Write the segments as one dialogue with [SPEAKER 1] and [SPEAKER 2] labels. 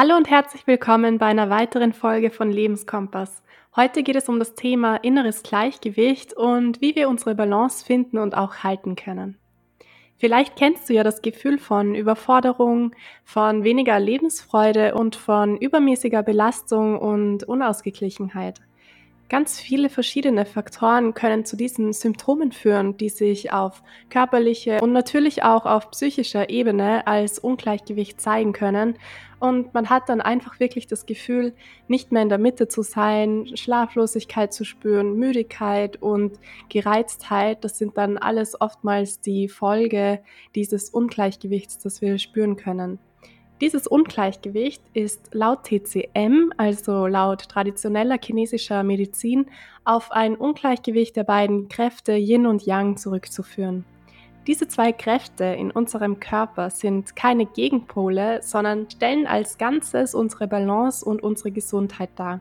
[SPEAKER 1] Hallo und herzlich willkommen bei einer weiteren Folge von Lebenskompass. Heute geht es um das Thema inneres Gleichgewicht und wie wir unsere Balance finden und auch halten können. Vielleicht kennst du ja das Gefühl von Überforderung, von weniger Lebensfreude und von übermäßiger Belastung und Unausgeglichenheit. Ganz viele verschiedene Faktoren können zu diesen Symptomen führen, die sich auf körperliche und natürlich auch auf psychischer Ebene als Ungleichgewicht zeigen können. Und man hat dann einfach wirklich das Gefühl, nicht mehr in der Mitte zu sein, Schlaflosigkeit zu spüren, Müdigkeit und Gereiztheit. Das sind dann alles oftmals die Folge dieses Ungleichgewichts, das wir spüren können. Dieses Ungleichgewicht ist laut TCM, also laut traditioneller chinesischer Medizin, auf ein Ungleichgewicht der beiden Kräfte Yin und Yang zurückzuführen. Diese zwei Kräfte in unserem Körper sind keine Gegenpole, sondern stellen als Ganzes unsere Balance und unsere Gesundheit dar.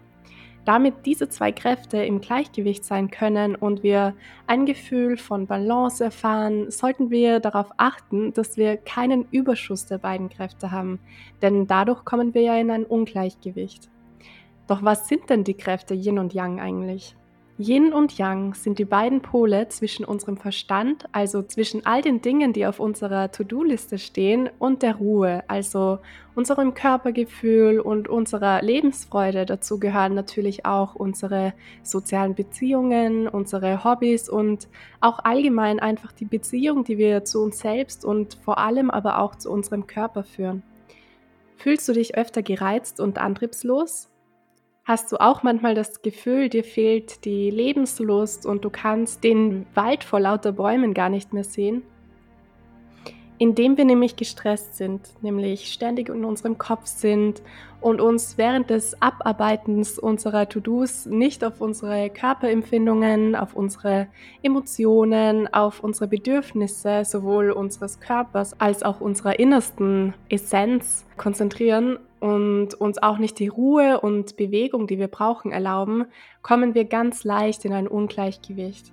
[SPEAKER 1] Damit diese zwei Kräfte im Gleichgewicht sein können und wir ein Gefühl von Balance erfahren, sollten wir darauf achten, dass wir keinen Überschuss der beiden Kräfte haben, denn dadurch kommen wir ja in ein Ungleichgewicht. Doch was sind denn die Kräfte Yin und Yang eigentlich? Yin und Yang sind die beiden Pole zwischen unserem Verstand, also zwischen all den Dingen, die auf unserer To-Do-Liste stehen, und der Ruhe, also unserem Körpergefühl und unserer Lebensfreude. Dazu gehören natürlich auch unsere sozialen Beziehungen, unsere Hobbys und auch allgemein einfach die Beziehung, die wir zu uns selbst und vor allem aber auch zu unserem Körper führen. Fühlst du dich öfter gereizt und antriebslos? Hast du auch manchmal das Gefühl, dir fehlt die Lebenslust und du kannst den Wald vor lauter Bäumen gar nicht mehr sehen? Indem wir nämlich gestresst sind, nämlich ständig in unserem Kopf sind und uns während des Abarbeitens unserer To-Dos nicht auf unsere Körperempfindungen, auf unsere Emotionen, auf unsere Bedürfnisse sowohl unseres Körpers als auch unserer innersten Essenz konzentrieren und uns auch nicht die Ruhe und Bewegung, die wir brauchen, erlauben, kommen wir ganz leicht in ein Ungleichgewicht.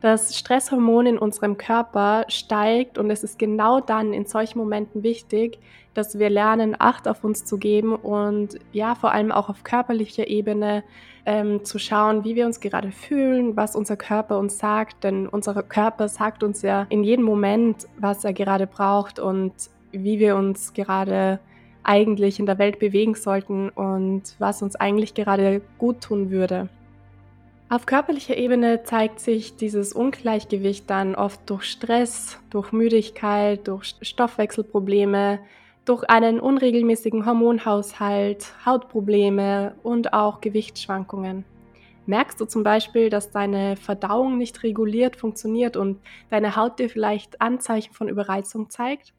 [SPEAKER 1] Das Stresshormon in unserem Körper steigt und es ist genau dann in solchen Momenten wichtig, dass wir lernen, Acht auf uns zu geben und ja, vor allem auch auf körperlicher Ebene ähm, zu schauen, wie wir uns gerade fühlen, was unser Körper uns sagt, denn unser Körper sagt uns ja in jedem Moment, was er gerade braucht und wie wir uns gerade eigentlich in der Welt bewegen sollten und was uns eigentlich gerade gut tun würde. Auf körperlicher Ebene zeigt sich dieses Ungleichgewicht dann oft durch Stress, durch Müdigkeit, durch Stoffwechselprobleme, durch einen unregelmäßigen Hormonhaushalt, Hautprobleme und auch Gewichtsschwankungen. Merkst du zum Beispiel, dass deine Verdauung nicht reguliert funktioniert und deine Haut dir vielleicht Anzeichen von Überreizung zeigt?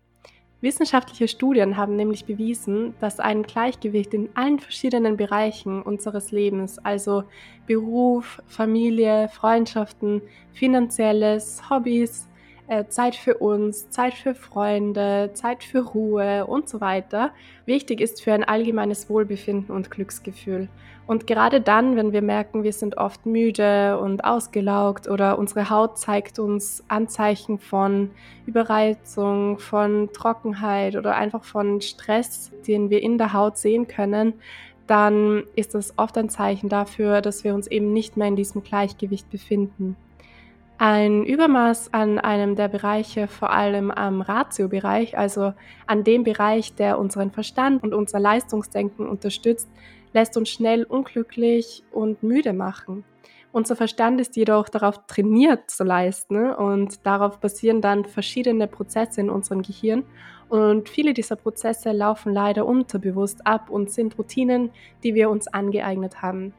[SPEAKER 1] Wissenschaftliche Studien haben nämlich bewiesen, dass ein Gleichgewicht in allen verschiedenen Bereichen unseres Lebens, also Beruf, Familie, Freundschaften, finanzielles, Hobbys, Zeit für uns, Zeit für Freunde, Zeit für Ruhe und so weiter wichtig ist für ein allgemeines Wohlbefinden und Glücksgefühl. Und gerade dann, wenn wir merken, wir sind oft müde und ausgelaugt oder unsere Haut zeigt uns Anzeichen von Überreizung, von Trockenheit oder einfach von Stress, den wir in der Haut sehen können, dann ist das oft ein Zeichen dafür, dass wir uns eben nicht mehr in diesem Gleichgewicht befinden. Ein Übermaß an einem der Bereiche, vor allem am Ratio-Bereich, also an dem Bereich, der unseren Verstand und unser Leistungsdenken unterstützt, lässt uns schnell unglücklich und müde machen. Unser Verstand ist jedoch darauf trainiert zu leisten und darauf basieren dann verschiedene Prozesse in unserem Gehirn und viele dieser Prozesse laufen leider unterbewusst ab und sind Routinen, die wir uns angeeignet haben.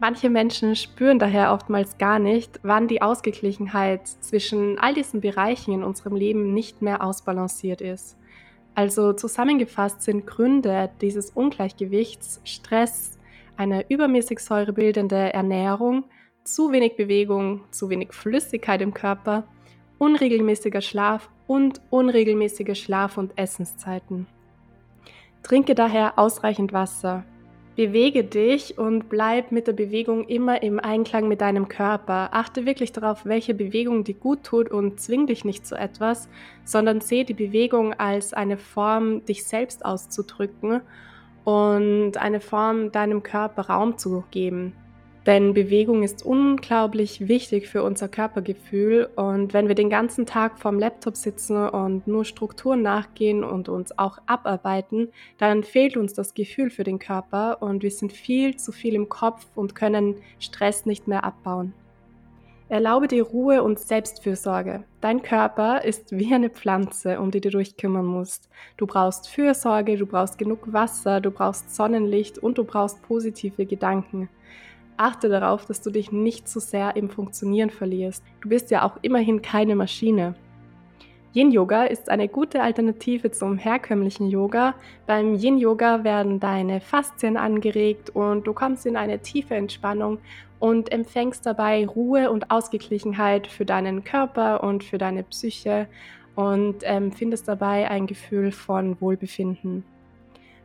[SPEAKER 1] Manche Menschen spüren daher oftmals gar nicht, wann die Ausgeglichenheit zwischen all diesen Bereichen in unserem Leben nicht mehr ausbalanciert ist. Also zusammengefasst sind Gründe dieses Ungleichgewichts Stress, eine übermäßig säurebildende Ernährung, zu wenig Bewegung, zu wenig Flüssigkeit im Körper, unregelmäßiger Schlaf und unregelmäßige Schlaf- und Essenszeiten. Trinke daher ausreichend Wasser, Bewege dich und bleib mit der Bewegung immer im Einklang mit deinem Körper. Achte wirklich darauf, welche Bewegung dir gut tut und zwing dich nicht zu etwas, sondern sehe die Bewegung als eine Form, dich selbst auszudrücken. und eine Form deinem Körper Raum zu geben. Denn Bewegung ist unglaublich wichtig für unser Körpergefühl und wenn wir den ganzen Tag vorm Laptop sitzen und nur Strukturen nachgehen und uns auch abarbeiten, dann fehlt uns das Gefühl für den Körper und wir sind viel zu viel im Kopf und können Stress nicht mehr abbauen. Erlaube dir Ruhe und Selbstfürsorge. Dein Körper ist wie eine Pflanze, um die du dich kümmern musst. Du brauchst Fürsorge, du brauchst genug Wasser, du brauchst Sonnenlicht und du brauchst positive Gedanken achte darauf, dass du dich nicht zu so sehr im Funktionieren verlierst. Du bist ja auch immerhin keine Maschine. Yin Yoga ist eine gute Alternative zum herkömmlichen Yoga. Beim Yin Yoga werden deine Faszien angeregt und du kommst in eine tiefe Entspannung und empfängst dabei Ruhe und Ausgeglichenheit für deinen Körper und für deine Psyche und ähm, findest dabei ein Gefühl von Wohlbefinden.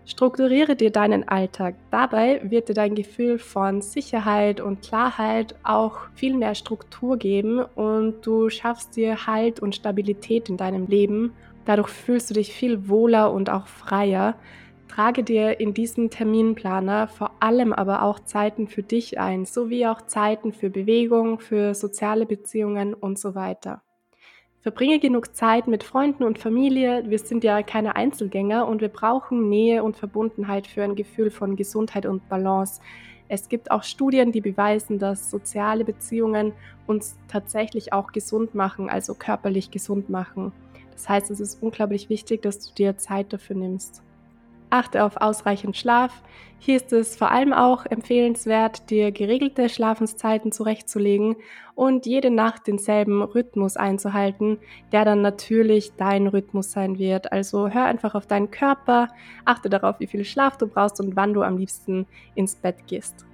[SPEAKER 1] Strukturiere dir deinen Alltag. Dabei wird dir dein Gefühl von Sicherheit und Klarheit auch viel mehr Struktur geben und du schaffst dir Halt und Stabilität in deinem Leben. Dadurch fühlst du dich viel wohler und auch freier. Trage dir in diesem Terminplaner vor allem aber auch Zeiten für dich ein, sowie auch Zeiten für Bewegung, für soziale Beziehungen und so weiter. Verbringe genug Zeit mit Freunden und Familie. Wir sind ja keine Einzelgänger und wir brauchen Nähe und Verbundenheit für ein Gefühl von Gesundheit und Balance. Es gibt auch Studien, die beweisen, dass soziale Beziehungen uns tatsächlich auch gesund machen, also körperlich gesund machen. Das heißt, es ist unglaublich wichtig, dass du dir Zeit dafür nimmst. Achte auf ausreichend Schlaf. Hier ist es vor allem auch empfehlenswert, dir geregelte Schlafenszeiten zurechtzulegen und jede Nacht denselben Rhythmus einzuhalten, der dann natürlich dein Rhythmus sein wird. Also hör einfach auf deinen Körper, achte darauf, wie viel Schlaf du brauchst und wann du am liebsten ins Bett gehst.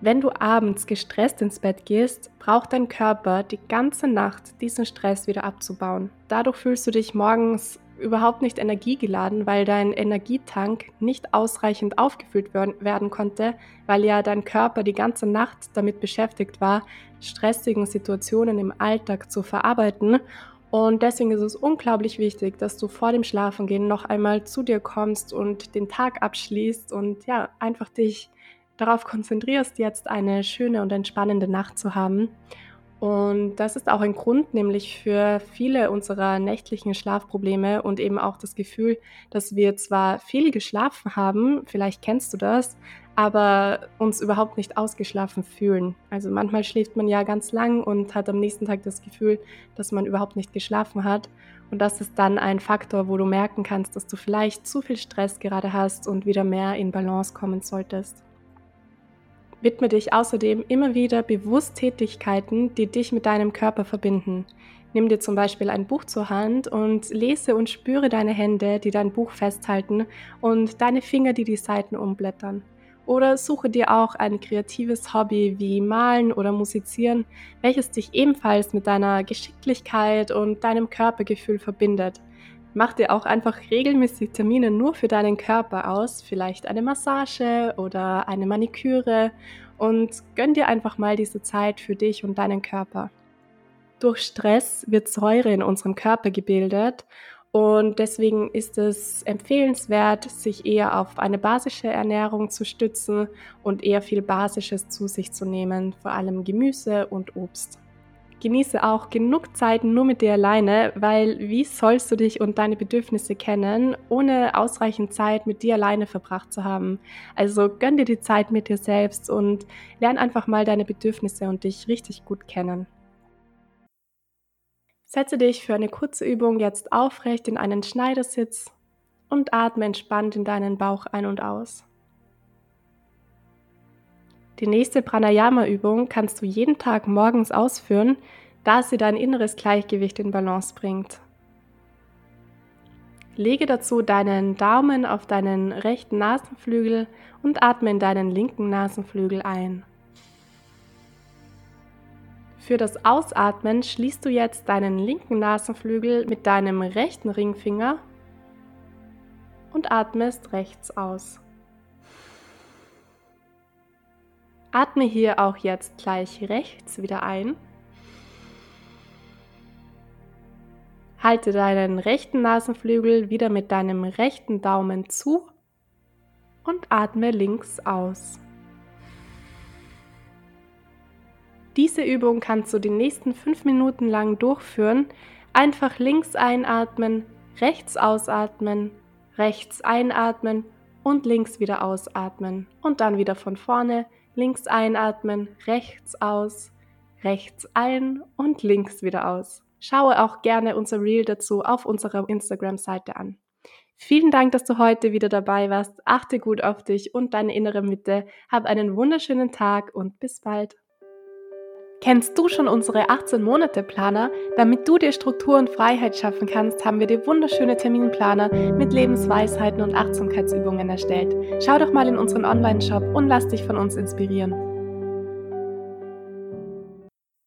[SPEAKER 1] Wenn du abends gestresst ins Bett gehst, braucht dein Körper die ganze Nacht diesen Stress wieder abzubauen. Dadurch fühlst du dich morgens überhaupt nicht energiegeladen, weil dein Energietank nicht ausreichend aufgefüllt werden konnte, weil ja dein Körper die ganze Nacht damit beschäftigt war, stressigen Situationen im Alltag zu verarbeiten. Und deswegen ist es unglaublich wichtig, dass du vor dem Schlafengehen noch einmal zu dir kommst und den Tag abschließt und ja, einfach dich darauf konzentrierst, jetzt eine schöne und entspannende Nacht zu haben. Und das ist auch ein Grund, nämlich für viele unserer nächtlichen Schlafprobleme und eben auch das Gefühl, dass wir zwar viel geschlafen haben, vielleicht kennst du das, aber uns überhaupt nicht ausgeschlafen fühlen. Also manchmal schläft man ja ganz lang und hat am nächsten Tag das Gefühl, dass man überhaupt nicht geschlafen hat. Und das ist dann ein Faktor, wo du merken kannst, dass du vielleicht zu viel Stress gerade hast und wieder mehr in Balance kommen solltest. Widme dich außerdem immer wieder bewusst Tätigkeiten, die dich mit deinem Körper verbinden. Nimm dir zum Beispiel ein Buch zur Hand und lese und spüre deine Hände, die dein Buch festhalten und deine Finger, die die Seiten umblättern. Oder suche dir auch ein kreatives Hobby wie Malen oder Musizieren, welches dich ebenfalls mit deiner Geschicklichkeit und deinem Körpergefühl verbindet. Mach dir auch einfach regelmäßig Termine nur für deinen Körper aus, vielleicht eine Massage oder eine Maniküre und gönn dir einfach mal diese Zeit für dich und deinen Körper. Durch Stress wird Säure in unserem Körper gebildet und deswegen ist es empfehlenswert, sich eher auf eine basische Ernährung zu stützen und eher viel Basisches zu sich zu nehmen, vor allem Gemüse und Obst. Genieße auch genug Zeit nur mit dir alleine, weil wie sollst du dich und deine Bedürfnisse kennen, ohne ausreichend Zeit mit dir alleine verbracht zu haben? Also gönn dir die Zeit mit dir selbst und lern einfach mal deine Bedürfnisse und dich richtig gut kennen. Setze dich für eine kurze Übung jetzt aufrecht in einen Schneidersitz und atme entspannt in deinen Bauch ein und aus. Die nächste Pranayama-Übung kannst du jeden Tag morgens ausführen, da sie dein inneres Gleichgewicht in Balance bringt. Lege dazu deinen Daumen auf deinen rechten Nasenflügel und atme in deinen linken Nasenflügel ein. Für das Ausatmen schließt du jetzt deinen linken Nasenflügel mit deinem rechten Ringfinger und atmest rechts aus. Atme hier auch jetzt gleich rechts wieder ein. Halte deinen rechten Nasenflügel wieder mit deinem rechten Daumen zu und atme links aus. Diese Übung kannst du die nächsten fünf Minuten lang durchführen. Einfach links einatmen, rechts ausatmen, rechts einatmen und links wieder ausatmen. Und dann wieder von vorne, links einatmen, rechts aus, rechts ein und links wieder aus. Schaue auch gerne unser Reel dazu auf unserer Instagram-Seite an. Vielen Dank, dass du heute wieder dabei warst. Achte gut auf dich und deine innere Mitte. Hab einen wunderschönen Tag und bis bald. Kennst du schon unsere 18-Monate-Planer? Damit du dir Struktur und Freiheit schaffen kannst, haben wir dir wunderschöne Terminplaner mit Lebensweisheiten und Achtsamkeitsübungen erstellt. Schau doch mal in unseren Online-Shop und lass dich von uns inspirieren.